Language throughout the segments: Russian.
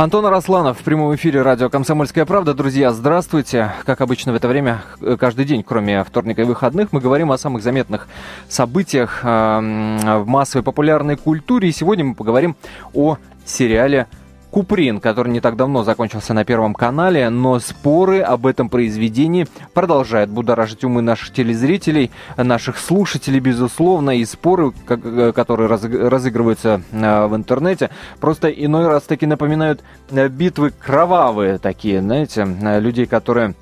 Антон Арасланов в прямом эфире радио «Комсомольская правда». Друзья, здравствуйте. Как обычно в это время, э, каждый день, кроме вторника и выходных, мы говорим о самых заметных событиях э, в массовой популярной культуре. И сегодня мы поговорим о сериале Куприн, который не так давно закончился на Первом канале, но споры об этом произведении продолжают будоражить умы наших телезрителей, наших слушателей, безусловно, и споры, э, которые разыгрываются э, в интернете, просто иной раз таки напоминают э, битвы кровавые такие, знаете, людей, которые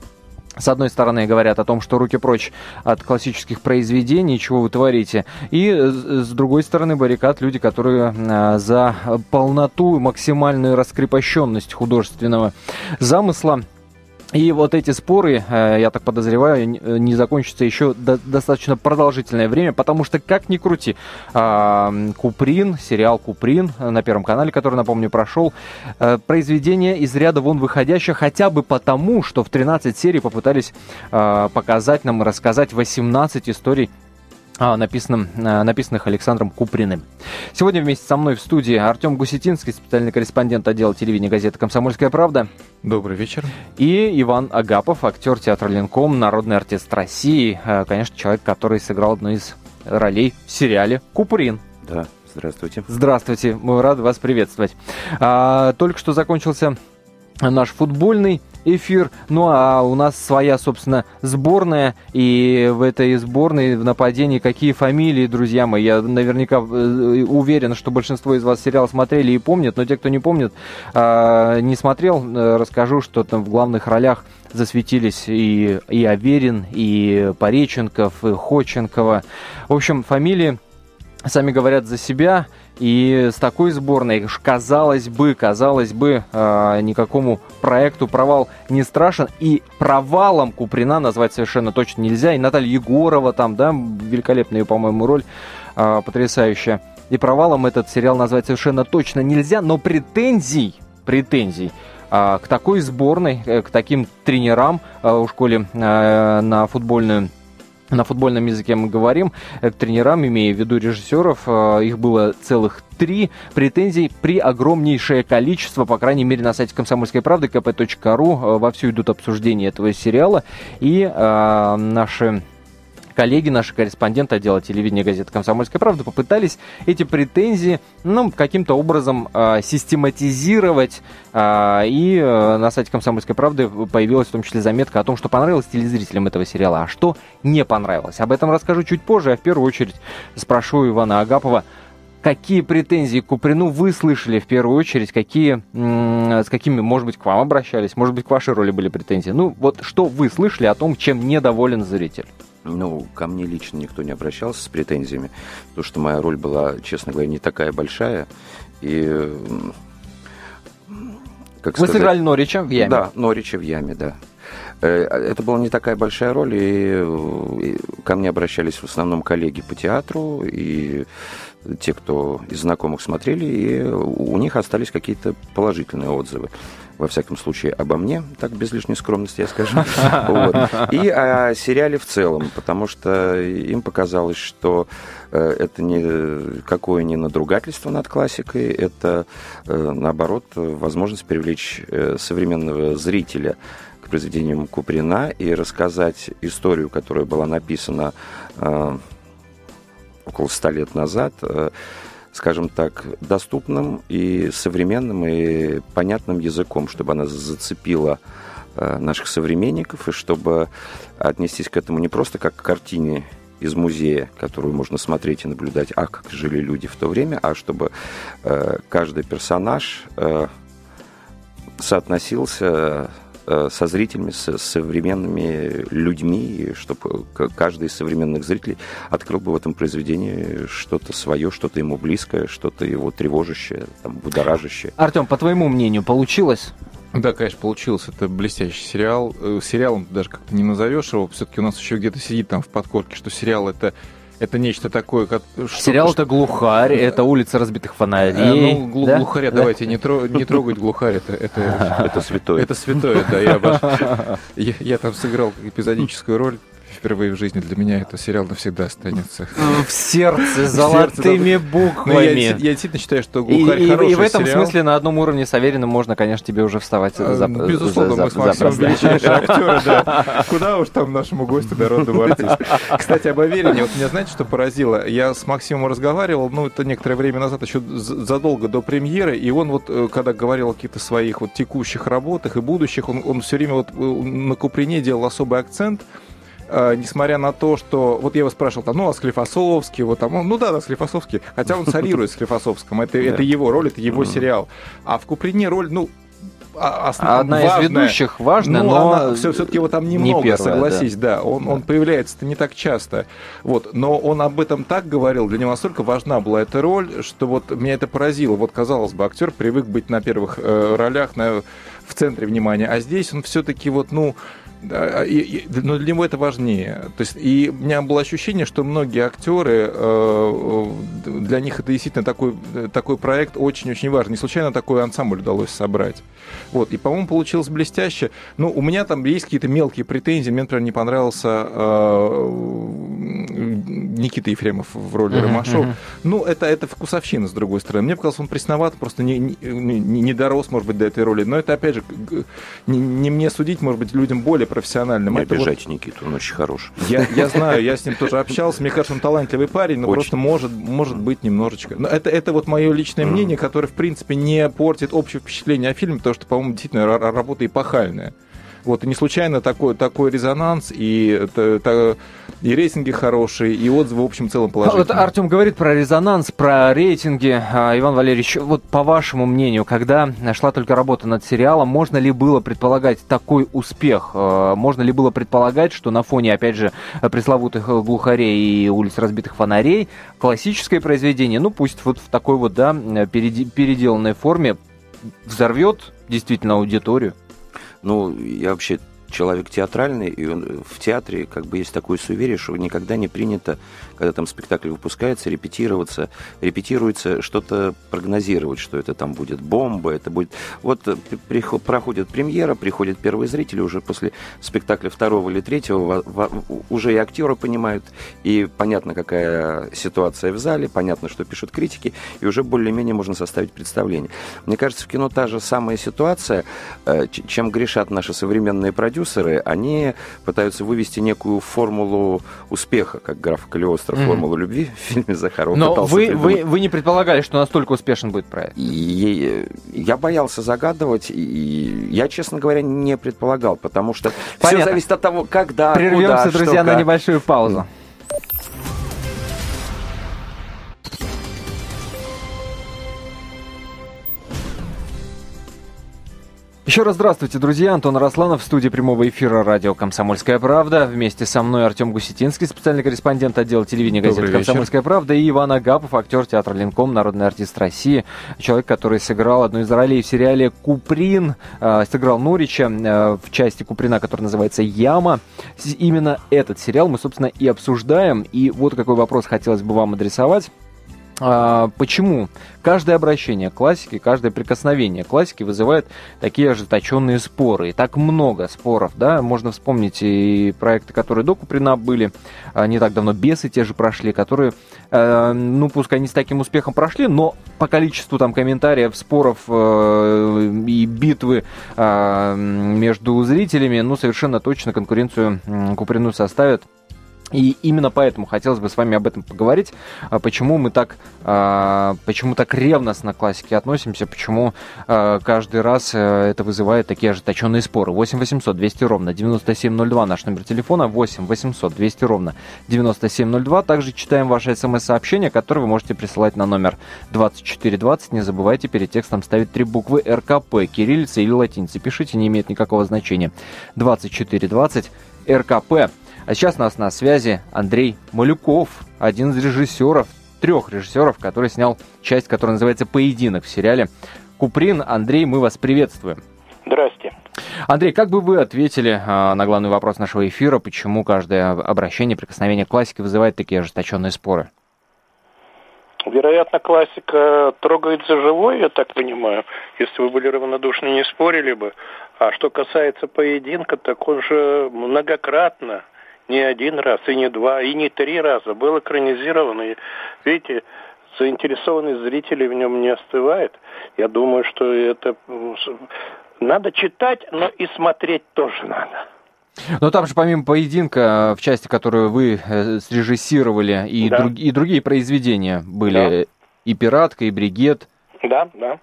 с одной стороны, говорят о том, что руки прочь от классических произведений, чего вы творите. И с другой стороны, баррикад люди, которые э, за полноту, максимальную раскрепощенность художественного замысла и вот эти споры, э, я так подозреваю, не закончатся еще достаточно продолжительное время, потому что, как ни крути, а, Куприн, сериал Куприн на Первом канале, который, напомню, прошел, э, произведение из ряда вон выходящее, хотя бы потому, что в 13 серий попытались а, показать нам и рассказать 18 историй написанным, а, написанных Александром Куприным. Сегодня вместе со мной в студии Артем Гусетинский, специальный корреспондент отдела телевидения газеты «Комсомольская правда». Добрый вечер. И Иван Агапов, актер театра Ленком, народный артист России. А, конечно, человек, который сыграл одну из ролей в сериале «Куприн». Да, здравствуйте. Здравствуйте, мы рады вас приветствовать. А, только что закончился наш футбольный эфир. Ну а у нас своя, собственно, сборная. И в этой сборной в нападении какие фамилии, друзья мои. Я наверняка э, уверен, что большинство из вас сериал смотрели и помнят. Но те, кто не помнит, а, не смотрел, э, расскажу, что там в главных ролях засветились и, и Аверин, и Пореченков, и Ходченкова. В общем, фамилии сами говорят за себя. И с такой сборной, казалось бы, казалось бы, э, никакому проекту провал не страшен. И провалом Куприна назвать совершенно точно нельзя. И Наталья Егорова там, да, великолепная, по-моему, роль, э, потрясающая. И провалом этот сериал назвать совершенно точно нельзя. Но претензий, претензий э, к такой сборной, э, к таким тренерам у школе на футбольную на футбольном языке мы говорим, к тренерам, имея в виду режиссеров, э, их было целых три. Претензий при огромнейшее количество, по крайней мере, на сайте комсомольской правды kp.ru э, вовсю идут обсуждения этого сериала, и э, наши коллеги, наши корреспонденты отдела телевидения газеты «Комсомольская правда» попытались эти претензии ну, каким-то образом э, систематизировать. Э, и э, на сайте «Комсомольской правды» появилась в том числе заметка о том, что понравилось телезрителям этого сериала, а что не понравилось. Об этом расскажу чуть позже, а в первую очередь спрошу Ивана Агапова, какие претензии к Куприну вы слышали в первую очередь, какие, с какими, может быть, к вам обращались, может быть, к вашей роли были претензии. Ну, вот что вы слышали о том, чем недоволен зритель? Ну, ко мне лично никто не обращался с претензиями, потому что моя роль была, честно говоря, не такая большая. И как Вы сказать, сыграли Норича в яме? Да, Норича в яме, да. Э, это была не такая большая роль, и ко мне обращались в основном коллеги по театру, и те, кто из знакомых смотрели, и у них остались какие-то положительные отзывы во всяком случае, обо мне, так без лишней скромности я скажу, вот. и о сериале в целом, потому что им показалось, что э, это не какое не надругательство над классикой, это, э, наоборот, возможность привлечь э, современного зрителя к произведениям Куприна и рассказать историю, которая была написана около ста лет назад, скажем так, доступным и современным и понятным языком, чтобы она зацепила э, наших современников и чтобы отнестись к этому не просто как к картине из музея, которую можно смотреть и наблюдать, а как жили люди в то время, а чтобы э, каждый персонаж э, соотносился со зрителями, с современными людьми, чтобы каждый из современных зрителей открыл бы в этом произведении что-то свое, что-то ему близкое, что-то его тревожащее, там, будоражащее. Артем, по твоему мнению, получилось? Да, конечно, получилось. Это блестящий сериал. Э, сериалом даже как-то не назовешь его. Все-таки у нас еще где-то сидит там в подкорке, что сериал это это нечто такое, как... Сериал это глухарь, это улица разбитых фонарей. Э, ну, глу- да? глухаря да? давайте не, тро- не трогать глухарь, это, это, это святое. Это святое, да. Я, я, я там сыграл эпизодическую роль впервые в жизни. Для меня это сериал навсегда останется. В сердце, золотыми буквами. Ну, я, действительно считаю, что «Глухарь» хороший И в этом смысле на одном уровне с Авериным можно, конечно, тебе уже вставать а, за Безусловно, мы с Максимом величайшие актеры, да. Куда уж там нашему гостю народному артисту. Кстати, об Аверине. Вот меня знаете, что поразило? Я с Максимом разговаривал, ну, это некоторое время назад, еще задолго до премьеры, и он вот, э, когда говорил о каких-то своих вот текущих работах и будущих, он, он все время вот э, на Куприне делал особый акцент, Uh, несмотря на то, что... Вот я его спрашивал, там, ну, а Склифосовский, вот там, ну да, да, Склифосовский, хотя он солирует Склифосовском, это, это его роль, это его сериал. А в Куприне роль, ну, а, основ... одна важная, из ведущих важная, но, но она, все, все-таки его там немного, не первая, согласись, да. да. Он, да. он появляется-то не так часто. Вот, но он об этом так говорил, для него настолько важна была эта роль, что вот меня это поразило. Вот, казалось бы, актер привык быть на первых э, ролях, на, в центре внимания, а здесь он все-таки вот, ну, и, и, но для него это важнее. То есть, и у меня было ощущение, что многие актеры, э, для них это действительно такой, такой проект очень-очень важный. Не случайно такой ансамбль удалось собрать. Вот, и, по-моему, получилось блестяще. Ну, у меня там есть какие-то мелкие претензии. Мне, например, не понравился э, Никита Ефремов в роли uh-huh, Ромашов. Uh-huh. Ну, это, это вкусовщина, с другой стороны. Мне показалось, он пресноват, просто не, не, не дорос, может быть, до этой роли. Но это, опять же, не, не мне судить, может быть, людям более профессиональным. Не это обижайте вот... Никиту, он очень хороший. Я, я знаю, я с ним тоже общался. Мне кажется, он талантливый парень, но очень. просто может, может быть немножечко. Но это, это вот мое личное мнение, которое, в принципе, не портит общее впечатление о фильме, потому что, по-моему, действительно работа эпохальная. Вот, и не случайно такой, такой резонанс, и, это, и рейтинги хорошие, и отзывы в общем целом положительные. Вот Артем говорит про резонанс, про рейтинги. А, Иван Валерьевич, вот по вашему мнению, когда шла только работа над сериалом, можно ли было предполагать такой успех? А, можно ли было предполагать, что на фоне, опять же, пресловутых глухарей и улиц разбитых фонарей, классическое произведение, ну пусть вот в такой вот, да, переделанной форме, взорвет действительно аудиторию? Ну, я вообще человек театральный, и он, в театре как бы есть такое суеверие, что никогда не принято, когда там спектакль выпускается, репетироваться, репетируется что-то прогнозировать, что это там будет бомба, это будет... Вот э, приход, проходит премьера, приходят первые зрители, уже после спектакля второго или третьего в, в, уже и актеры понимают, и понятно, какая ситуация в зале, понятно, что пишут критики, и уже более-менее можно составить представление. Мне кажется, в кино та же самая ситуация, э, чем грешат наши современные продюсеры, продюсеры, они пытаются вывести некую формулу успеха, как граф Калиостро, mm-hmm. формулу любви в фильме Захарова. Но вы, вы, вы не предполагали, что настолько успешен будет проект? И, я боялся загадывать, и я, честно говоря, не предполагал, потому что Понятно. все зависит от того, когда, Прервемся, куда, друзья, что, на небольшую паузу. Еще раз здравствуйте, друзья. Антон Росланов в студии прямого эфира радио «Комсомольская правда». Вместе со мной Артем Гусетинский, специальный корреспондент отдела телевидения газеты «Комсомольская правда», и Иван Агапов, актер театра «Линком», народный артист России, человек, который сыграл одну из ролей в сериале «Куприн», э, сыграл Норича э, в части Куприна, которая называется «Яма». Именно этот сериал мы, собственно, и обсуждаем. И вот какой вопрос хотелось бы вам адресовать. А, почему? Каждое обращение к классике, каждое прикосновение к классике вызывает такие ожесточенные споры. И так много споров, да, можно вспомнить и проекты, которые до Куприна были, а, не так давно «Бесы» те же прошли, которые, э, ну, пускай не с таким успехом прошли, но по количеству там комментариев, споров э, и битвы э, между зрителями, ну, совершенно точно конкуренцию Куприну составят и именно поэтому хотелось бы с вами об этом поговорить, а почему мы так, а, почему так ревностно к классике относимся, почему а, каждый раз э, это вызывает такие ожесточенные споры. 8 800 200 ровно 9702 наш номер телефона, 8 800 200 ровно 9702. Также читаем ваши смс-сообщения, которые вы можете присылать на номер 2420. Не забывайте перед текстом ставить три буквы РКП, кириллица или латиница. Пишите, не имеет никакого значения. 2420 РКП. А сейчас у нас на связи Андрей Малюков, один из режиссеров, трех режиссеров, который снял часть, которая называется «Поединок» в сериале «Куприн». Андрей, мы вас приветствуем. Здрасте. Андрей, как бы вы ответили а, на главный вопрос нашего эфира, почему каждое обращение, прикосновение к классике вызывает такие ожесточенные споры? Вероятно, классика трогает за живое, я так понимаю. Если вы были равнодушны, не спорили бы. А что касается поединка, так он же многократно не один раз, и не два, и не три раза. Был экранизирован. И, видите, заинтересованность зрителей в нем не остывает. Я думаю, что это надо читать, но и смотреть тоже надо. Но там же помимо поединка, в части, которую вы э, срежиссировали, и, да. друг, и другие произведения были, да. и «Пиратка», и «Бригет». Да, да.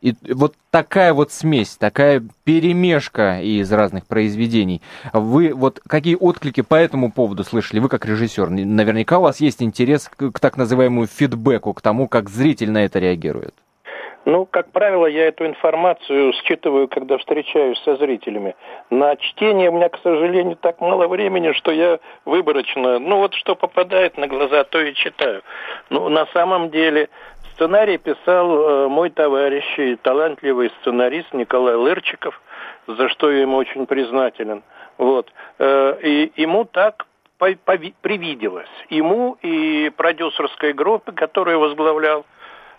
И вот такая вот смесь, такая перемешка из разных произведений. Вы вот какие отклики по этому поводу слышали? Вы как режиссер, наверняка у вас есть интерес к, к так называемому фидбэку, к тому, как зритель на это реагирует. Ну, как правило, я эту информацию считываю, когда встречаюсь со зрителями. На чтение у меня, к сожалению, так мало времени, что я выборочно, ну вот что попадает на глаза, то и читаю. Ну, на самом деле, сценарий писал э, мой товарищ и талантливый сценарист Николай Лырчиков, за что я ему очень признателен. Вот. Э, и ему так привиделось. Ему и продюсерской группе, которую возглавлял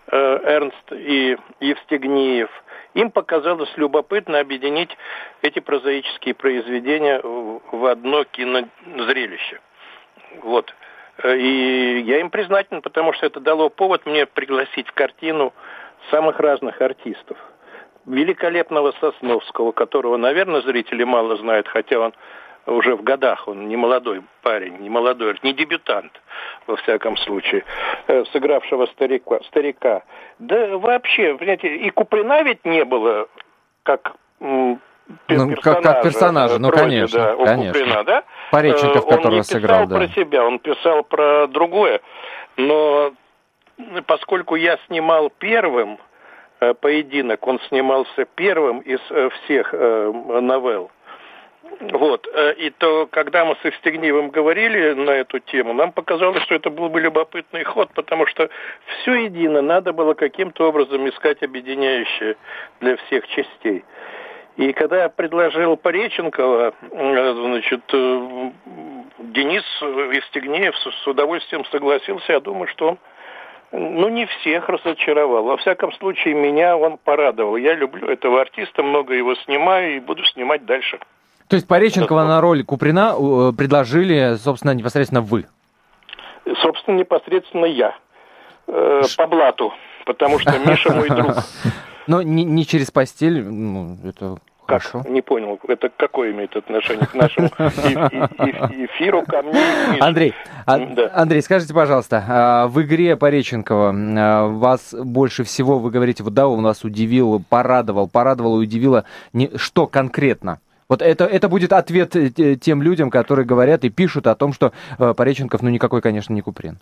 Э, Эрнст и Евстигнеев, им показалось любопытно объединить эти прозаические произведения в одно кинозрелище. Вот. И я им признателен, потому что это дало повод мне пригласить в картину самых разных артистов. Великолепного Сосновского, которого, наверное, зрители мало знают, хотя он уже в годах, он не молодой парень, не молодой, не дебютант, во всяком случае, э, сыгравшего старика. старика. Да вообще, понимаете, и Куприна ведь не было, как ну, как, как персонажа, ну, вроде, конечно, да, у конечно. Куприна, да? Пореченков, э, которого сыграл, да. Он не писал про себя, он писал про другое, но поскольку я снимал первым э, поединок, он снимался первым из всех новелл, вот. Э, и то, когда мы с Евстигнеевым говорили на эту тему, нам показалось, что это был бы любопытный ход, потому что все едино надо было каким-то образом искать объединяющее для всех частей. И когда я предложил Пореченкова, э, значит, э, Денис Евстигнеев с удовольствием согласился. Я думаю, что он ну, не всех разочаровал. Во всяком случае, меня он порадовал. Я люблю этого артиста, много его снимаю и буду снимать дальше. То есть Пореченкова на роль Куприна э, предложили, собственно, непосредственно вы? Собственно, непосредственно я. Э, по блату, потому что Миша мой друг. Но не, не через постель, ну, это как? Хорошо. Не понял, это какое имеет отношение к нашему эфиру, ко мне? Андрей, а. Андрей, скажите, пожалуйста, а, в игре Пореченкова а, вас больше всего, вы говорите, вот да, он вас удивил, порадовал, порадовал и удивило, что конкретно? Вот это, это будет ответ э, тем людям, которые говорят и пишут о том, что э, Пореченков, ну, никакой, конечно, не Куприн.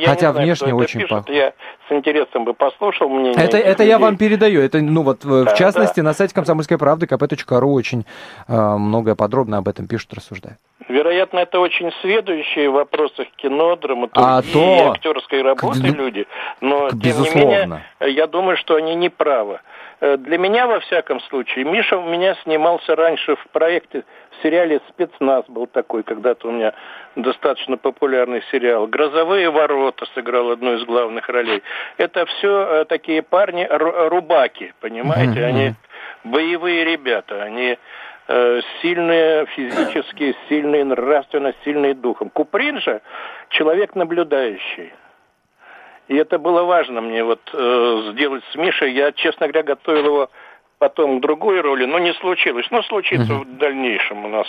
Я Хотя знаю, внешне очень пишет. Я с интересом бы послушал мнение. Это, это я вам передаю. Это, ну вот, да, в частности, да. на сайте комсомольской правды kp.ru очень э, многое подробно об этом пишут, рассуждают. Вероятно, это очень сведущие в вопросах кино, драматургии а то... и актерской работы к... люди. Но, Безусловно. тем не менее, я думаю, что они не правы. Э, для меня, во всяком случае, Миша у меня снимался раньше в проекте, в сериале «Спецназ» был такой, когда-то у меня достаточно популярный сериал. «Грозовые ворота» сыграл одну из главных ролей. Это все э, такие парни рубаки, понимаете? Они боевые ребята, они э, сильные физически, сильные нравственно, сильные духом. Куприн же человек наблюдающий. И это было важно мне вот э, сделать с Мишей. Я, честно говоря, готовил его потом к другой роли, но не случилось. Но случится угу. в дальнейшем у нас.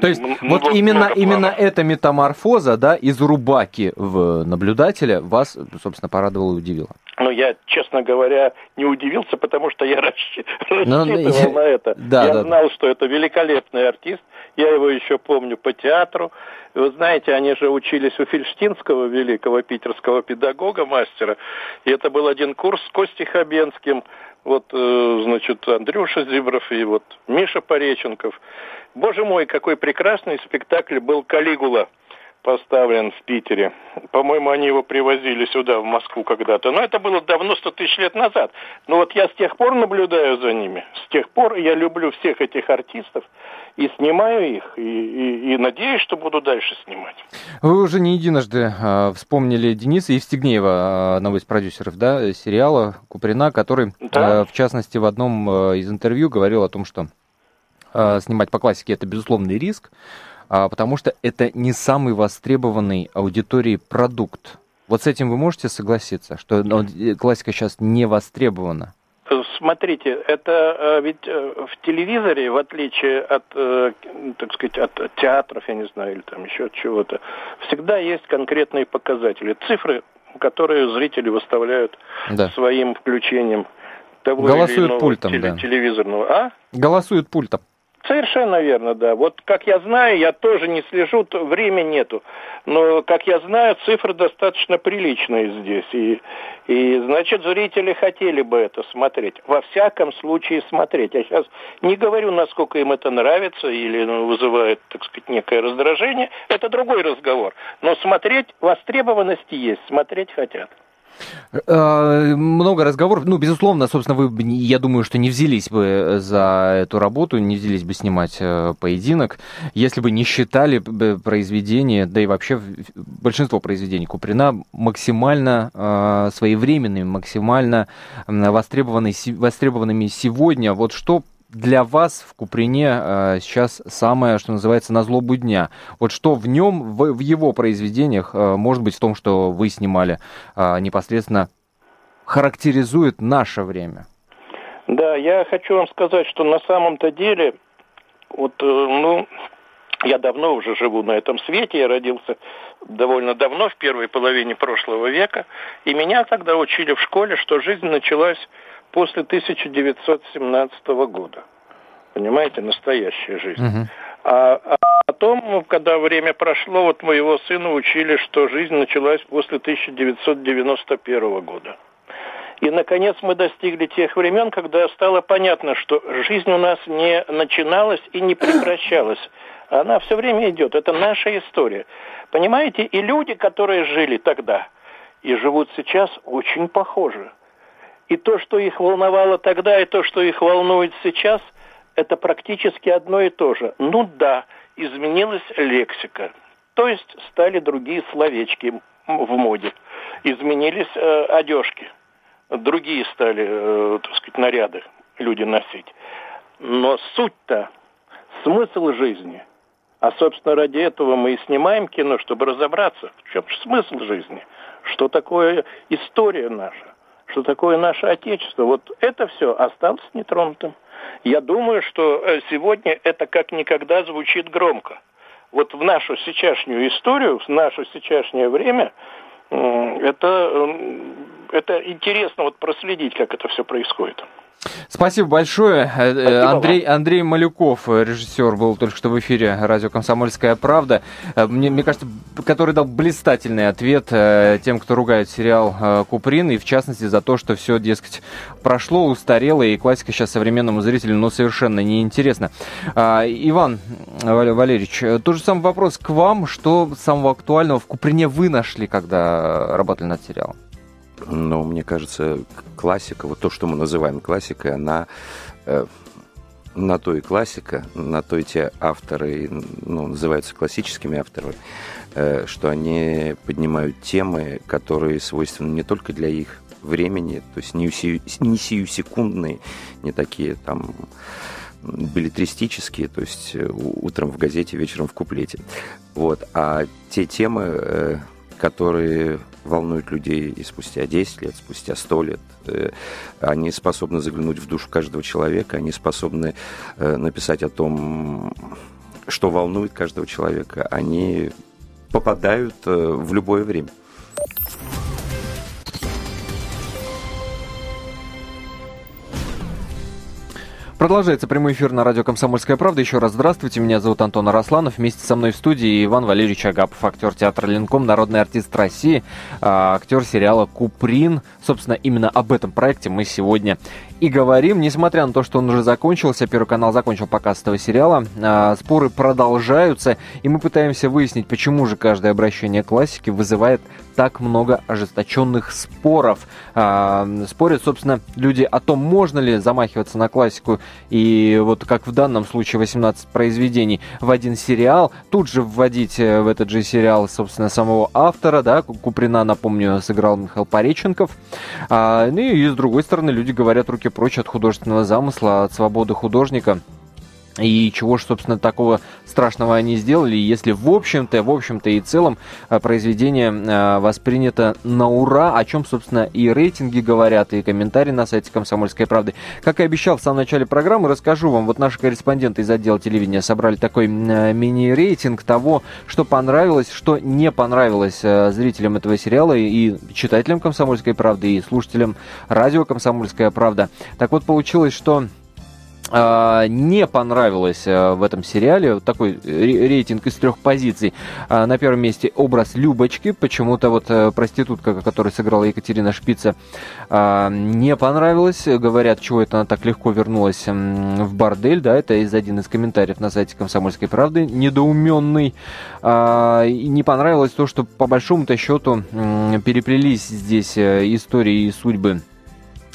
То есть вот именно, именно эта метаморфоза, да, из рубаки в наблюдателя вас, собственно, порадовала и удивила. Ну, я, честно говоря, не удивился, потому что я рассчитывал но, ну, на это. Да, я да, знал, да. что это великолепный артист. Я его еще помню по театру. Вы знаете, они же учились у Фельштинского, великого питерского педагога, мастера. И это был один курс с Костей Хабенским, вот, э, значит, Андрюша Зибров и вот Миша Пореченков. Боже мой, какой прекрасный спектакль был «Калигула» поставлен в Питере. По-моему, они его привозили сюда, в Москву когда-то. Но это было давно, сто тысяч лет назад. Но вот я с тех пор наблюдаю за ними. С тех пор я люблю всех этих артистов и снимаю их. И, и, и надеюсь, что буду дальше снимать. Вы уже не единожды э, вспомнили Дениса Евстигнеева, э, одного из продюсеров да, сериала Куприна, который, да. э, в частности, в одном из интервью говорил о том, что э, снимать по классике это безусловный риск. А, потому что это не самый востребованный аудиторией продукт. Вот с этим вы можете согласиться, что ну, классика сейчас не востребована? Смотрите, это э, ведь э, в телевизоре, в отличие от, э, так сказать, от театров, я не знаю, или там еще от чего-то, всегда есть конкретные показатели, цифры, которые зрители выставляют да. своим включением того Голосуют или иного пультом, теле- да. телевизорного. А? Голосуют пультом. Совершенно верно, да. Вот как я знаю, я тоже не слежу, времени нету. Но, как я знаю, цифры достаточно приличные здесь. И, и, значит, зрители хотели бы это смотреть. Во всяком случае смотреть. Я сейчас не говорю, насколько им это нравится или ну, вызывает, так сказать, некое раздражение. Это другой разговор. Но смотреть, востребованности есть, смотреть хотят. Э, много разговоров. Ну, безусловно, собственно, вы, я думаю, что не взялись бы за эту работу, не взялись бы снимать э, поединок, если бы не считали произведения, да и вообще большинство произведений Куприна максимально э, своевременными, максимально востребованными сегодня. Вот что для вас в Куприне э, сейчас самое, что называется, на злобу дня? Вот что в нем, в, в его произведениях, э, может быть, в том, что вы снимали, э, непосредственно характеризует наше время? Да, я хочу вам сказать, что на самом-то деле, вот, э, ну, я давно уже живу на этом свете, я родился довольно давно, в первой половине прошлого века, и меня тогда учили в школе, что жизнь началась после 1917 года. Понимаете, настоящая жизнь. Угу. А, а потом, когда время прошло, вот моего сына учили, что жизнь началась после 1991 года. И, наконец, мы достигли тех времен, когда стало понятно, что жизнь у нас не начиналась и не прекращалась. Она все время идет. Это наша история. Понимаете, и люди, которые жили тогда и живут сейчас, очень похожи. И то, что их волновало тогда, и то, что их волнует сейчас, это практически одно и то же. Ну да, изменилась лексика. То есть стали другие словечки в моде. Изменились э, одежки. Другие стали, э, так сказать, наряды люди носить. Но суть-то, смысл жизни. А, собственно, ради этого мы и снимаем кино, чтобы разобраться, в чем же смысл жизни. Что такое история наша что такое наше Отечество. Вот это все осталось нетронутым. Я думаю, что э, сегодня это как никогда звучит громко. Вот в нашу сейчасшнюю историю, в наше сейчасшнее время, это, это интересно вот проследить, как это все происходит. Спасибо большое. Э, э, Спасибо Андрей, Андрей Малюков, э, режиссер, был только что в эфире радио «Комсомольская правда». Мне, мне кажется, который дал блистательный ответ тем, кто ругает сериал «Куприн», и в частности за то, что все, дескать, прошло, устарело, и классика сейчас современному зрителю ну, совершенно неинтересна. Иван Валерьевич, тот же самый вопрос к вам. Что самого актуального в «Куприне» вы нашли, когда работали над сериалом? Но мне кажется, классика, вот то, что мы называем классикой, она э, на то и классика, на то и те авторы, ну, называются классическими авторами, э, что они поднимают темы, которые свойственны не только для их времени, то есть не, сию, не сиюсекундные, не такие там билетристические, то есть э, утром в газете, вечером в куплете. Вот. А те темы, э, которые волнуют людей и спустя 10 лет, спустя 100 лет. Э, они способны заглянуть в душу каждого человека, они способны э, написать о том, что волнует каждого человека. Они попадают э, в любое время. Продолжается прямой эфир на радио «Комсомольская правда». Еще раз здравствуйте, меня зовут Антон Арасланов. Вместе со мной в студии Иван Валерьевич Агапов, актер театра «Ленком», народный артист России, а, актер сериала «Куприн». Собственно, именно об этом проекте мы сегодня и говорим. Несмотря на то, что он уже закончился, Первый канал закончил показ этого сериала, а, споры продолжаются, и мы пытаемся выяснить, почему же каждое обращение к классике вызывает так много ожесточенных споров. А, спорят, собственно, люди о том, можно ли замахиваться на классику и вот как в данном случае 18 произведений в один сериал, тут же вводить э, в этот же сериал, собственно, самого автора, да, Куприна, напомню, сыграл Михаил Пореченков. А, ну и с другой стороны, люди говорят руки прочь от художественного замысла, от свободы художника. И чего же, собственно, такого страшного они сделали, если в общем-то, в общем-то и целом э, произведение э, воспринято на ура, о чем, собственно, и рейтинги говорят, и комментарии на сайте «Комсомольской правды». Как и обещал в самом начале программы, расскажу вам, вот наши корреспонденты из отдела телевидения собрали такой э, мини-рейтинг того, что понравилось, что не понравилось зрителям этого сериала и читателям «Комсомольской правды», и слушателям радио «Комсомольская правда». Так вот, получилось, что не понравилось а, в этом сериале. Такой рейтинг из трех позиций. А, на первом месте образ Любочки. Почему-то вот э, проститутка, которую сыграла Екатерина Шпица, не понравилась. Говорят, чего это она так легко вернулась в бордель. Да, это из один из комментариев на сайте Комсомольской правды. Недоуменный. Не понравилось то, что по большому-то счету переплелись здесь э, истории и судьбы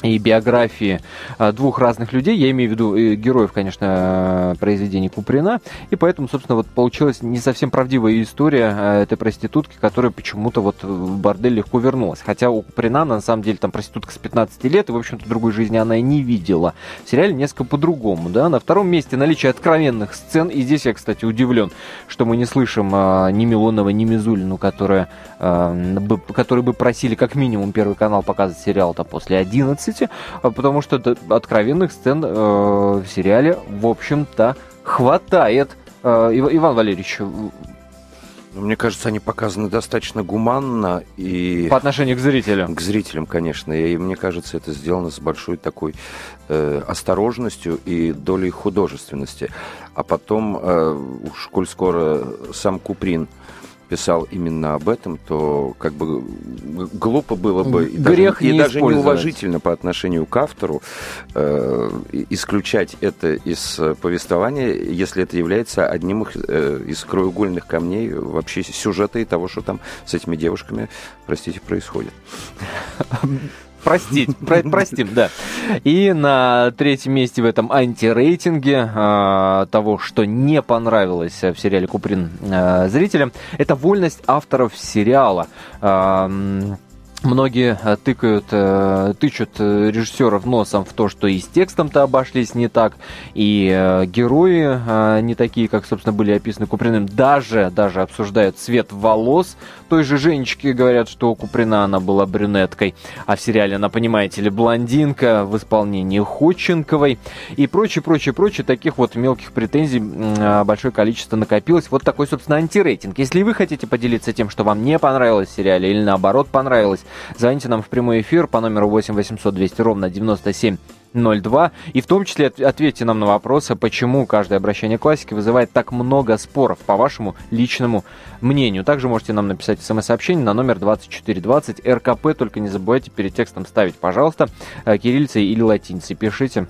и биографии а, двух разных людей, я имею в виду э, героев, конечно, произведений Куприна, и поэтому, собственно, вот получилась не совсем правдивая история этой проститутки, которая почему-то вот в бордель легко вернулась. Хотя у Куприна, на самом деле, там проститутка с 15 лет, и, в общем-то, другой жизни она и не видела. В сериале несколько по-другому, да. На втором месте наличие откровенных сцен, и здесь я, кстати, удивлен, что мы не слышим ни Милонова, ни Мизулину, которая, бы, которые бы просили как минимум Первый канал показывать сериал-то после 11, месте, а потому что откровенных сцен э, в сериале, в общем-то, хватает. Э, Иван Валерьевич, ну, мне кажется, они показаны достаточно гуманно и... По отношению к зрителям. К зрителям, конечно. И мне кажется, это сделано с большой такой э, осторожностью и долей художественности. А потом, э, уж коль скоро сам Куприн писал именно об этом, то как бы глупо было бы Грех и даже, и даже неуважительно по отношению к автору э, исключать это из повествования, если это является одним из, э, из краеугольных камней вообще сюжета и того, что там с этими девушками, простите, происходит. простить, про, простим, да. И на третьем месте в этом антирейтинге э, того, что не понравилось в сериале Куприн э, зрителям, это вольность авторов сериала. Э, Многие э, тыкают, э, тычут э, режиссеров носом в то, что и с текстом-то обошлись не так, и герои не такие, как, собственно, были описаны Куприным. Даже, даже обсуждают цвет волос той же Женечки, говорят, что Куприна она была брюнеткой, а в сериале она, понимаете ли, блондинка в исполнении Ходченковой и прочее, прочее, прочее. Таких вот мелких претензий большое количество накопилось. Вот такой, собственно, антирейтинг. Если вы хотите поделиться тем, что вам не понравилось в сериале или наоборот понравилось, Звоните нам в прямой эфир по номеру 8 800 200 ровно 97 02. И в том числе ответьте нам на вопросы, почему каждое обращение классики вызывает так много споров, по вашему личному мнению. Также можете нам написать смс-сообщение на номер 2420 РКП, только не забывайте перед текстом ставить, пожалуйста, э, кириллицей или латиницей. Пишите.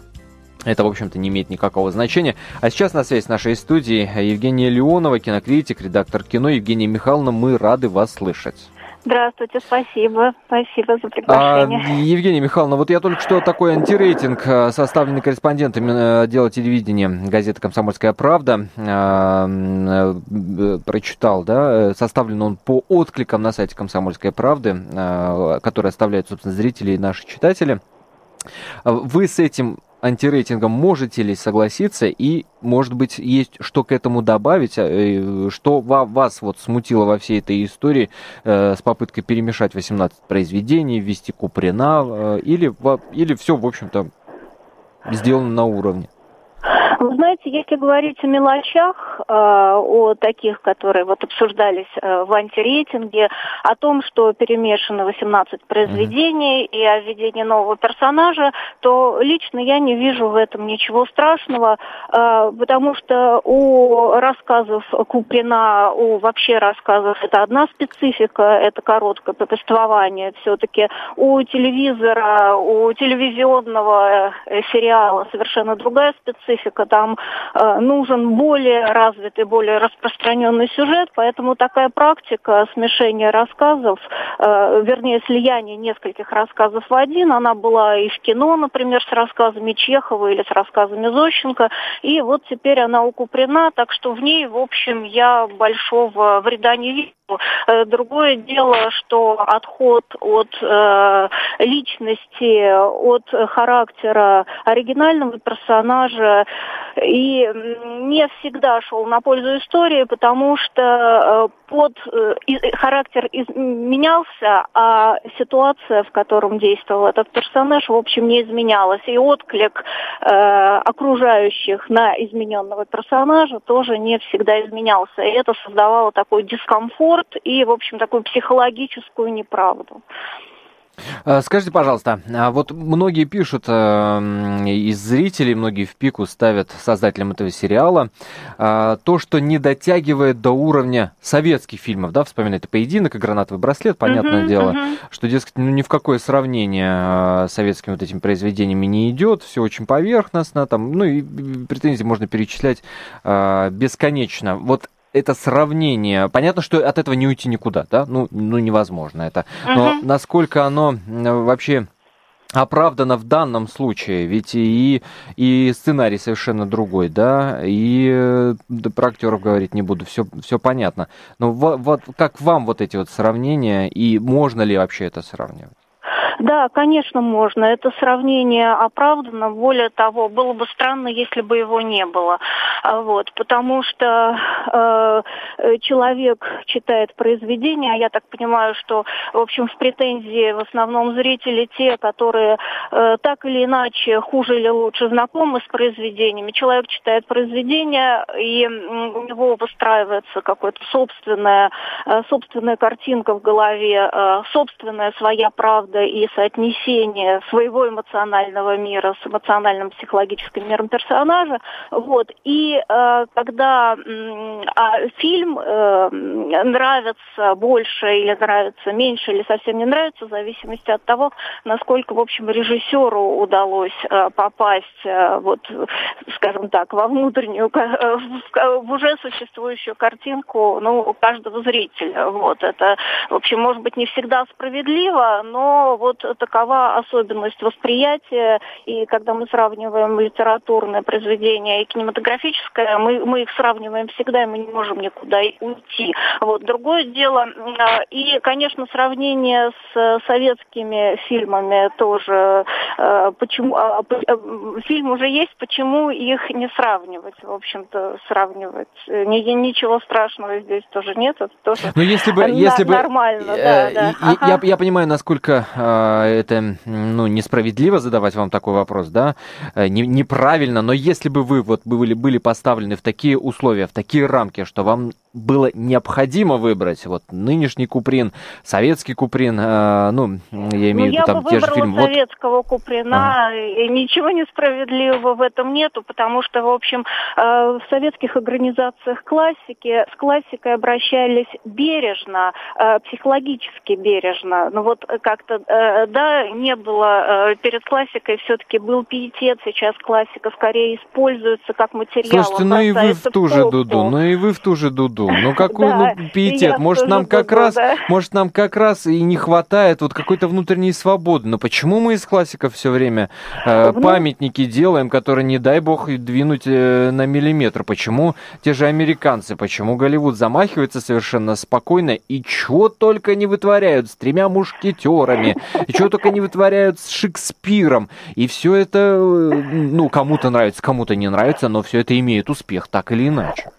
Это, в общем-то, не имеет никакого значения. А сейчас на связи с нашей студией Евгения Леонова, кинокритик, редактор кино. Евгения Михайловна, мы рады вас слышать. Здравствуйте, спасибо. Спасибо за приглашение. А, Евгения Михайловна, вот я только что такой антирейтинг, э, составленный корреспондентами э, отдела телевидения газеты «Комсомольская правда», э, прочитал, да, составлен он по откликам на сайте «Комсомольской правды», который оставляют, собственно, зрители и наши читатели. Вы с этим антирейтингом можете ли согласиться и, может быть, есть что к этому добавить, э, что вас вот смутило во всей этой истории э, с попыткой перемешать 18 произведений, ввести Куприна, э, или, или все, в общем-то, сделано на уровне? Вы знаете, если говорить о мелочах, э, о таких, которые вот обсуждались э, в антирейтинге, о том, что перемешано 18 произведений mm-hmm. и о введении нового персонажа, то лично я не вижу в этом ничего страшного, э, потому что у рассказов Куприна, у вообще рассказов это одна специфика, это короткое повествование все-таки. У телевизора, у телевизионного сериала совершенно другая специфика там э, нужен более развитый, более распространенный сюжет, поэтому такая практика смешения рассказов, э, вернее, слияния нескольких рассказов в один, она была и в кино, например, с рассказами Чехова или с рассказами Зощенко, и вот теперь она укупрена, так что в ней, в общем, я большого вреда не вижу. Э, другое дело, что отход от э, личности, от характера оригинального персонажа и не всегда шел на пользу истории, потому что э, под э, характер менялся, а ситуация, в котором действовал этот персонаж, в общем, не изменялась. И отклик э, окружающих на измененного персонажа тоже не всегда изменялся. И это создавало такой дискомфорт и, в общем, такую психологическую неправду. Э, скажите, пожалуйста, а вот многие пишут э, из зрителей, многие в пику ставят создателям этого сериала то, что не дотягивает до уровня советских фильмов, да, вспоминает поединок и гранатовый браслет, понятное uh-huh, дело, uh-huh. что, дескать, ну ни в какое сравнение э, советскими вот этими произведениями не идет, все очень поверхностно, там, ну и претензии можно перечислять бесконечно. Вот это сравнение, понятно, что от этого не уйти никуда, да, ну, ну невозможно это, но uh-huh. насколько оно вообще оправдано в данном случае, ведь и, и сценарий совершенно другой, да, и да, про актеров говорить не буду, все, все понятно. Но вот, вот как вам вот эти вот сравнения, и можно ли вообще это сравнивать? Да, конечно, можно. Это сравнение оправдано. Более того, было бы странно, если бы его не было. А вот, потому что э, человек читает произведение, а я так понимаю, что, в общем, в претензии в основном зрители те, которые э, так или иначе хуже или лучше знакомы с произведениями. Человек читает произведение, и у него выстраивается какая-то собственная, э, собственная картинка в голове, э, собственная своя правда и соотнесение своего эмоционального мира с эмоциональным психологическим миром персонажа. Вот. И э, когда э, фильм э, нравится больше или нравится меньше, или совсем не нравится, в зависимости от того, насколько, в общем, режиссеру удалось э, попасть, э, вот, скажем так, во внутреннюю, э, в, уже существующую картинку ну, каждого зрителя. Вот. Это, в общем, может быть, не всегда справедливо, но вот вот такова особенность восприятия, и когда мы сравниваем литературное произведение и кинематографическое, мы, мы их сравниваем всегда, и мы не можем никуда уйти. Вот. Другое дело, а, и, конечно, сравнение с советскими фильмами тоже, а, почему, а, фильм уже есть, почему их не сравнивать, в общем-то, сравнивать. Ничего страшного здесь тоже нет, это тоже Но если бы, если бы, нормально. Э, да, да. Я, ага. я понимаю, насколько это ну, несправедливо задавать вам такой вопрос, да, э, не, неправильно, но если бы вы вот были, были поставлены в такие условия, в такие рамки, что вам было необходимо выбрать вот нынешний Куприн, советский Куприн, э, ну, я имею ну, в виду там те же фильмы. Я советского Куприна, ага. и ничего несправедливого в этом нету, потому что, в общем, э, в советских организациях классики с классикой обращались бережно, э, психологически бережно. Ну вот как-то, э, да, не было э, перед классикой все-таки был пиетет, сейчас классика скорее используется как материал. Слушайте, ну и вы в ту же дуду, ну и вы в ту же дуду. Ну какой да, ну, пиетет? Может нам как буду, раз, да. может нам как раз и не хватает вот какой-то внутренней свободы. Но почему мы из классиков все время э, ну, памятники делаем, которые не дай бог двинуть э, на миллиметр? Почему те же американцы, почему Голливуд замахивается совершенно спокойно и чего только не вытворяют с тремя мушкетерами, и чего только не вытворяют с Шекспиром. И все это, э, ну, кому-то нравится, кому-то не нравится, но все это имеет успех, так или иначе.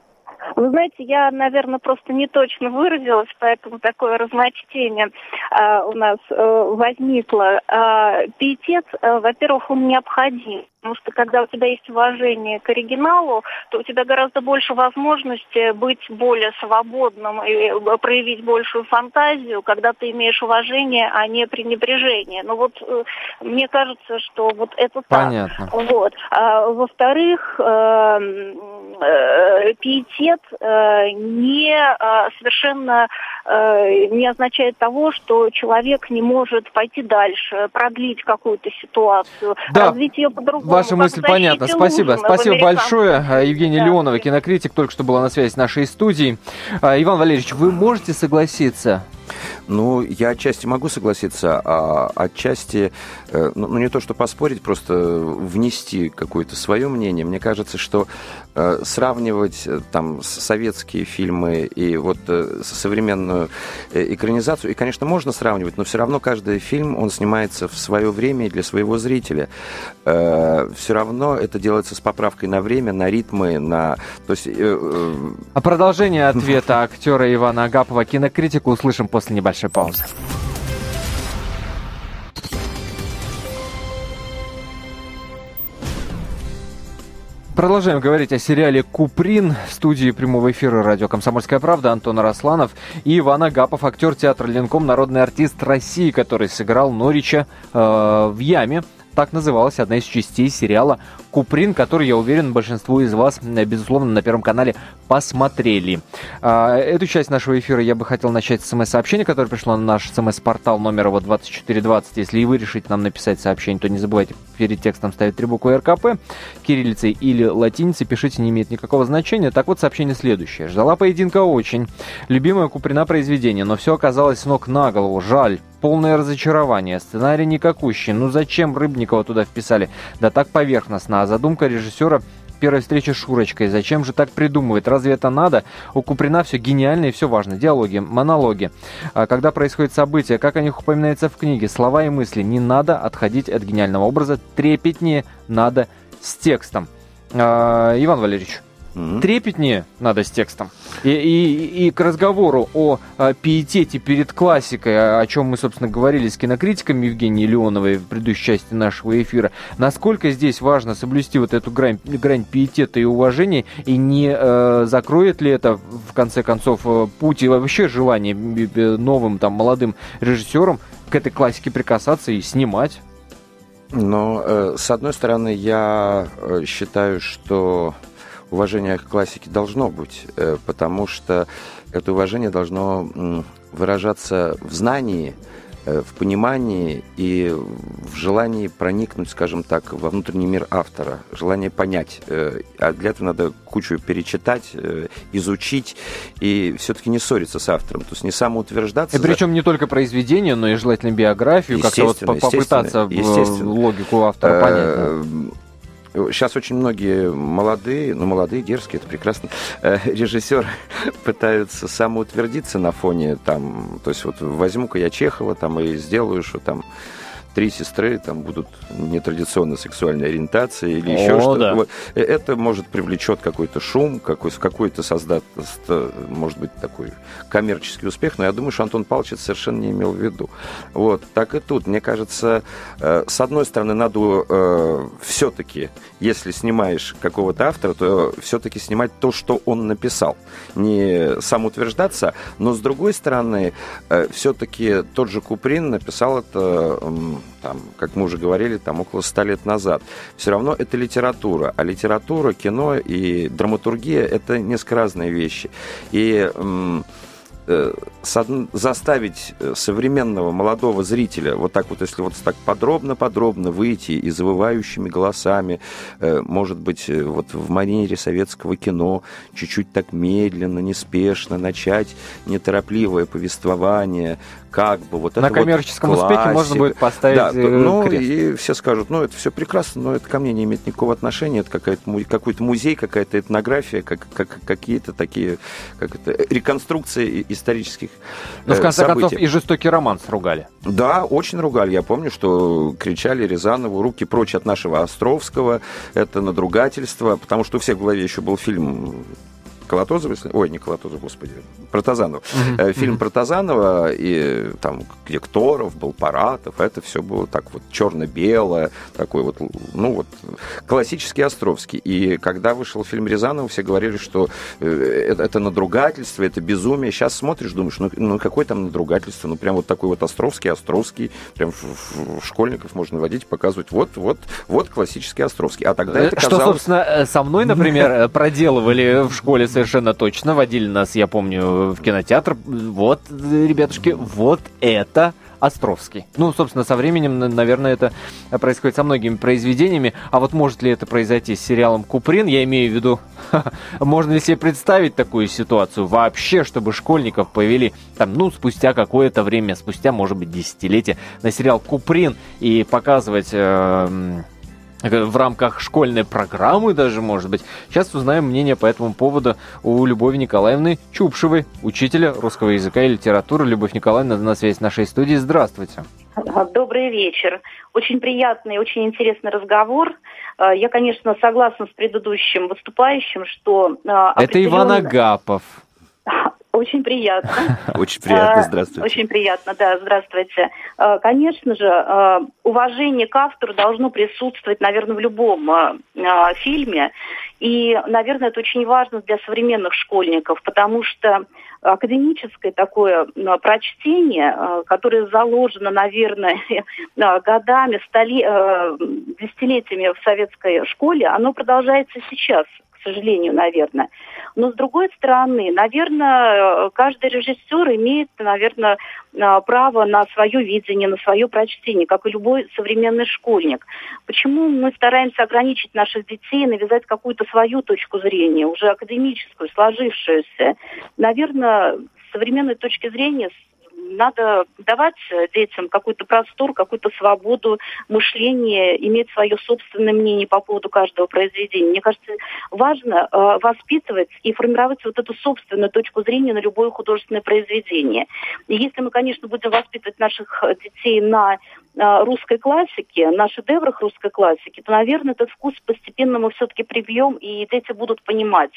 Вы знаете, я, наверное, просто не точно выразилась, поэтому такое разночтение э, у нас э, возникло. Э, пиетет, э, во-первых, он необходим. Потому что когда у тебя есть уважение к оригиналу, то у тебя гораздо больше возможностей быть более свободным и э, проявить большую фантазию, когда ты имеешь уважение, а не пренебрежение. Ну вот э, мне кажется, что вот это Понятно. так. Вот. А, во-вторых, э, э, пиетет э, не э, совершенно не означает того, что человек не может пойти дальше, продлить какую-то ситуацию, да. развить ее по-другому Ваша мысль понятна. Спасибо. Спасибо большое. А, Евгения да. Леонова, кинокритик, только что была на связи с нашей студией. А, Иван Валерьевич, вы можете согласиться Ну, я отчасти могу согласиться, а отчасти, э, ну, ну, не то, что поспорить, просто внести какое-то свое мнение. Мне кажется, что э, сравнивать э, там советские фильмы и вот современную экранизацию, и, конечно, можно сравнивать, но все равно каждый фильм, он снимается в свое время и для своего зрителя. Все равно это делается с поправкой на время, на ритмы, на... То есть, а продолжение ответа актера Ивана Агапова кинокритику услышим после небольшого небольшой паузы. Продолжаем говорить о сериале «Куприн» в студии прямого эфира радио «Комсомольская правда» Антон Росланов и Иван Агапов, актер театра «Ленком», народный артист России, который сыграл Норича э, в яме так называлась одна из частей сериала «Куприн», который, я уверен, большинство из вас, э, безусловно, на Первом канале посмотрели. А, эту часть нашего эфира я бы хотел начать с смс-сообщения, которое пришло на наш смс-портал номер вот 2420. Если и вы решите нам написать сообщение, то не забывайте перед текстом ставить три буквы РКП, кириллицей или латиницей, пишите, не имеет никакого значения. Так вот, сообщение следующее. Ждала поединка очень. Любимая Куприна произведение, но все оказалось ног на голову. Жаль полное разочарование. Сценарий никакущий. Ну зачем Рыбникова туда вписали? Да так поверхностно. А задумка режиссера первой встречи с Шурочкой. Зачем же так придумывать? Разве это надо? У Куприна все гениально и все важно. Диалоги, монологи. А когда происходит событие, как о них упоминается в книге, слова и мысли. Не надо отходить от гениального образа. Трепетнее надо с текстом. А, Иван Валерьевич, mm-hmm. трепетнее надо с текстом. И, и, и к разговору о, о пиетете перед классикой, о, чем мы, собственно, говорили с кинокритиком Евгенией Леоновой в предыдущей части нашего эфира, насколько здесь важно соблюсти вот эту грань, грань пиетета и уважения, и не э, закроет ли это, в конце концов, э, путь и вообще желание новым, там, молодым режиссерам к этой классике прикасаться и снимать? Но, э, с одной стороны, я э, считаю, что уважение к классике должно быть, э, потому что это уважение должно выражаться в знании, э, в понимании и в желании проникнуть, скажем так, во внутренний мир автора, желание понять. Э, а для этого надо кучу перечитать, изучить и все-таки не ссориться с автором, то есть не самоутверждаться. И причем не только произведение, но и желательно биографию, как-то вот попытаться в логику автора понять. Сейчас очень многие молодые, ну, молодые, дерзкие, это прекрасно, э, режиссеры пытаются самоутвердиться на фоне, там, то есть вот возьму-ка я Чехова, там, и сделаю, что там три сестры там будут нетрадиционной сексуальной ориентации или еще что-то. Да. Э, это может привлечет какой-то шум, какой, какой-то создать, может быть, такой коммерческий успех, но я думаю, что Антон Павлович это совершенно не имел в виду. Вот, так и тут. Мне кажется, э, с одной стороны, надо э, все-таки, если снимаешь какого-то автора, то все-таки снимать то, что он написал. Не самоутверждаться, но с другой стороны, все-таки тот же Куприн написал это там, как мы уже говорили, там около ста лет назад. Все равно это литература, а литература, кино и драматургия – это несколько разные вещи. И э, заставить э, современного молодого зрителя вот так вот, если вот так подробно-подробно выйти и завывающими голосами, э, может быть, вот в манере советского кино, чуть-чуть так медленно, неспешно начать неторопливое повествование, как бы вот На это коммерческом вот успехе можно будет поставить да, Ну, крест. и все скажут, ну, это все прекрасно, но это ко мне не имеет никакого отношения, это какая-то, какой-то музей, какая-то этнография, как, как, какие-то такие как это, реконструкции исторических Но, в конце событий. концов, и жестокий роман сругали. Да, очень ругали. Я помню, что кричали Рязанову «руки прочь от нашего Островского», это надругательство, потому что у всех в голове еще был фильм Колотозова, ой, не Колотозова, господи, Протазанова. Uh-huh. Фильм uh-huh. Протазанова, и там, где Кторов был, Паратов, это все было так вот черно-белое, такой вот, ну вот, классический Островский. И когда вышел фильм Рязанова, все говорили, что э, это, это надругательство, это безумие. Сейчас смотришь, думаешь, ну, ну какое там надругательство? Ну, прям вот такой вот Островский, Островский, прям в, в, в школьников можно водить, показывать, вот, вот, вот классический Островский. А тогда это казалось... Что, собственно, со мной, например, проделывали в школе совершенно точно. Водили нас, я помню, в кинотеатр. Вот, ребятушки, вот это Островский. Ну, собственно, со временем, наверное, это происходит со многими произведениями. А вот может ли это произойти с сериалом Куприн? Я имею в виду, можно ли себе представить такую ситуацию вообще, чтобы школьников повели там, ну, спустя какое-то время, спустя, может быть, десятилетия на сериал Куприн и показывать э, в рамках школьной программы даже, может быть. Сейчас узнаем мнение по этому поводу у Любови Николаевны Чупшевой, учителя русского языка и литературы. Любовь Николаевна на связи с нашей студии. Здравствуйте. Добрый вечер. Очень приятный, очень интересный разговор. А, я, конечно, согласна с предыдущим выступающим, что... А, Это Иван Агапов. Очень приятно. Очень приятно, здравствуйте. Очень приятно, да, здравствуйте. А, конечно же, а, уважение к автору должно присутствовать, наверное, в любом а, фильме. И, наверное, это очень важно для современных школьников, потому что академическое такое прочтение, которое заложено, наверное, годами, столи... десятилетиями в советской школе, оно продолжается сейчас к сожалению, наверное. Но с другой стороны, наверное, каждый режиссер имеет, наверное, а, право на свое видение, на свое прочтение, как и любой современный школьник. Почему мы стараемся ограничить наших детей, навязать какую-то свою точку зрения, уже академическую, сложившуюся? Наверное, с современной точки зрения надо давать детям какой-то простор, какую-то свободу мышления, иметь свое собственное мнение по поводу каждого произведения. Мне кажется, важно э, воспитывать и формировать вот эту собственную точку зрения на любое художественное произведение. И если мы, конечно, будем воспитывать наших детей на русской классике, на шедеврах русской классики, то, наверное, этот вкус постепенно мы все-таки прибьем, и дети будут понимать,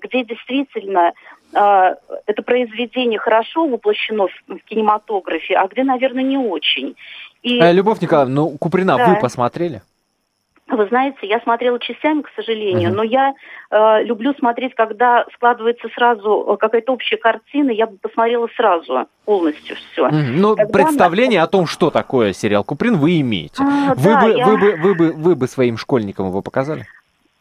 где действительно э, это произведение хорошо воплощено в кинематографе, а где, наверное, не очень. И... Э, Любовь Николаевна, ну, Куприна да. вы посмотрели? Вы знаете, я смотрела частями, к сожалению, uh-huh. но я э, люблю смотреть, когда складывается сразу э, какая-то общая картина, я бы посмотрела сразу полностью все. Uh-huh. Ну, когда представление она... о том, что такое сериал Куприн, вы имеете. А, вы, да, бы, я... вы, бы, вы, бы, вы бы своим школьникам его показали?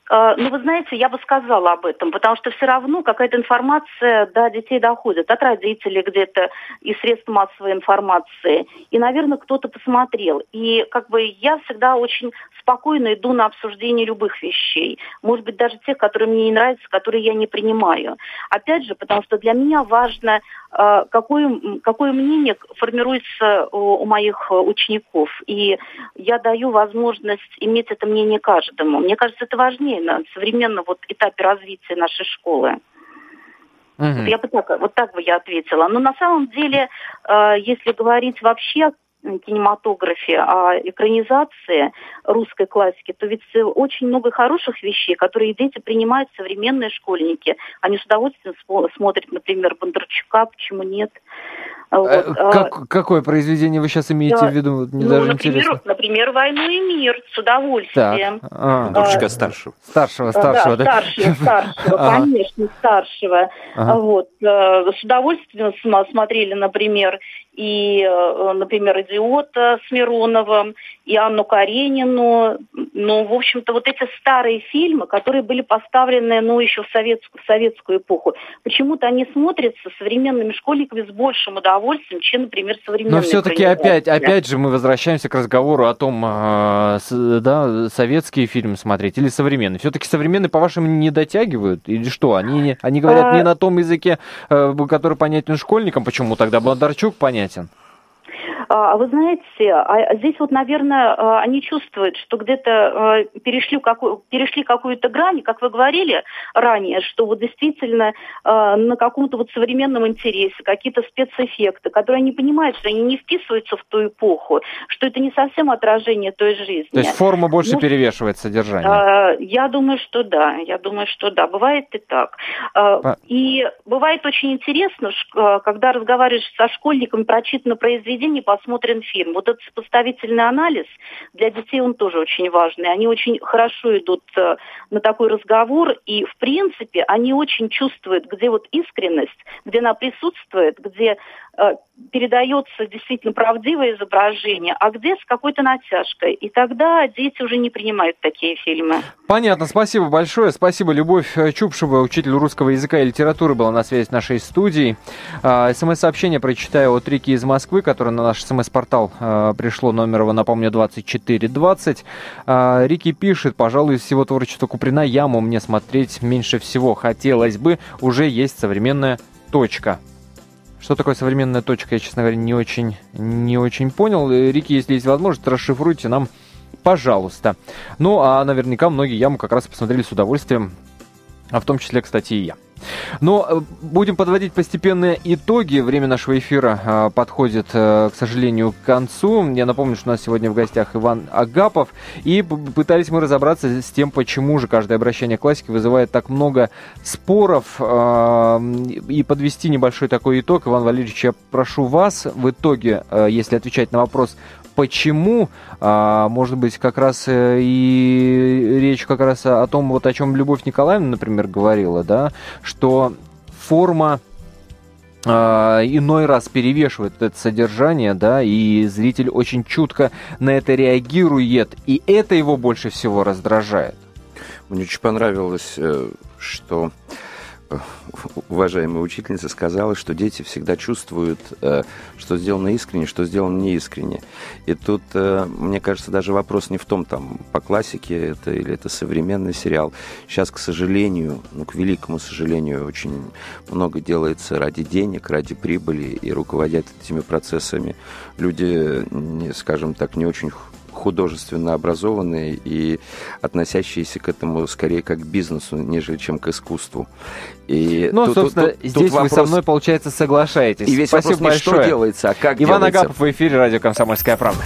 А, ну, вы знаете, я бы сказала об этом, потому что все равно какая-то информация до детей доходит, от родителей где-то и средств массовой информации. И, наверное, кто-то посмотрел. И как бы я всегда очень спокойно иду на обсуждение любых вещей. Может быть, даже тех, которые мне не нравятся, которые я не принимаю. Опять же, потому что для меня важно, а, какое, какое мнение формируется у, у моих учеников. И я даю возможность иметь это мнение каждому. Мне кажется, это важнее на современном вот этапе развития нашей школы. Угу. Вот я бы так, вот так бы я ответила. Но на самом деле, э, если говорить вообще кинематографе, о экранизации русской классики, то ведь очень много хороших вещей, которые дети принимают, современные школьники. Они с удовольствием смотрят, например, Бондарчука, почему нет. А вот. А, как, какое произведение вы сейчас имеете да. в виду? Мне ну, даже например, интересно. например, «Войну и мир» с удовольствием. Так. А. Старшего. Старшего, старшего. Да, да. старшего, старшего, конечно, старшего. Ага. Вот. Э, с удовольствием смотрели, например, и, э, например, «Идиота» с Мироновым, и Анну Каренину. Ну, в общем-то, вот эти старые фильмы, которые были поставлены, ну, еще в советскую, в советскую эпоху, почему-то они смотрятся современными школьниками с большим удовольствием, чем, например, современные. Но все-таки опять, опять же мы возвращаемся к разговору о том, а, да, советские фильмы смотреть или современные. Все-таки современные, по-вашему, не дотягивают? Или что? Они, они говорят не а на том языке, э, который понятен школьникам. Почему тогда Бондарчук понятен? понятен. А, вы знаете, а здесь вот, наверное, а, они чувствуют, что где-то перешли, какую, перешли какую-то грань, как вы говорили ранее, что вот действительно на каком-то вот современном интересе, какие-то спецэффекты, которые они понимают, что они не вписываются в ту эпоху, что это не совсем отражение той жизни. То есть форма больше ну, перевешивает содержание? Я думаю, что да, я думаю, что да, бывает и так. А... И бывает очень интересно, когда разговариваешь со школьниками, прочитано произведение, посмотрен фильм. Вот этот сопоставительный анализ для детей он тоже очень важный. Они очень хорошо идут э, на такой разговор, и в принципе они очень чувствуют, где вот искренность, где она присутствует, где передается действительно правдивое изображение, а где с какой-то натяжкой. И тогда дети уже не принимают такие фильмы. Понятно, спасибо большое. Спасибо, Любовь Чупшева, учитель русского языка и литературы, была на связи с нашей студией. А, СМС-сообщение прочитаю от Рики из Москвы, которое на наш СМС-портал а, пришло, номер его, напомню, 2420. А, Рики пишет, пожалуй, из всего творчества Куприна яму мне смотреть меньше всего хотелось бы. Уже есть современная точка. Что такое современная точка, я, честно говоря, не очень, не очень понял. Э, Рики, если есть возможность, расшифруйте нам, пожалуйста. Ну, а наверняка многие яму как раз посмотрели с удовольствием, а в том числе, кстати, и я. Но э, будем подводить постепенные итоги. Время нашего эфира э, подходит, э, к сожалению, к концу. Я напомню, что у нас сегодня в гостях Иван Агапов. И пытались мы разобраться с тем, почему же каждое обращение к классике вызывает так много споров. И подвести небольшой такой итог. Иван Валерьевич, я прошу вас в итоге, если отвечать на вопрос, почему, а, может быть, как раз и речь как раз о том, вот о чем Любовь Николаевна, например, говорила, да, что форма а, иной раз перевешивает это содержание, да, и зритель очень чутко на это реагирует, и это его больше всего раздражает. Мне очень понравилось, э, что уважаемая учительница сказала, что дети всегда чувствуют, э, что сделано искренне, что сделано неискренне. И тут, э, мне кажется, даже вопрос не в том, там, по классике это или это современный сериал. Сейчас, к сожалению, ну, к великому сожалению, очень много делается ради денег, ради прибыли, и руководят этими процессами люди, скажем так, не очень художественно образованные и относящиеся к этому скорее как к бизнесу, нежели чем к искусству. И ну, тут, собственно, тут, здесь тут вопрос... вы со мной, получается, соглашаетесь. И весь Спасибо вопрос большое. что делается, а как Иван делается. Агапов в эфире радио «Комсомольская правда».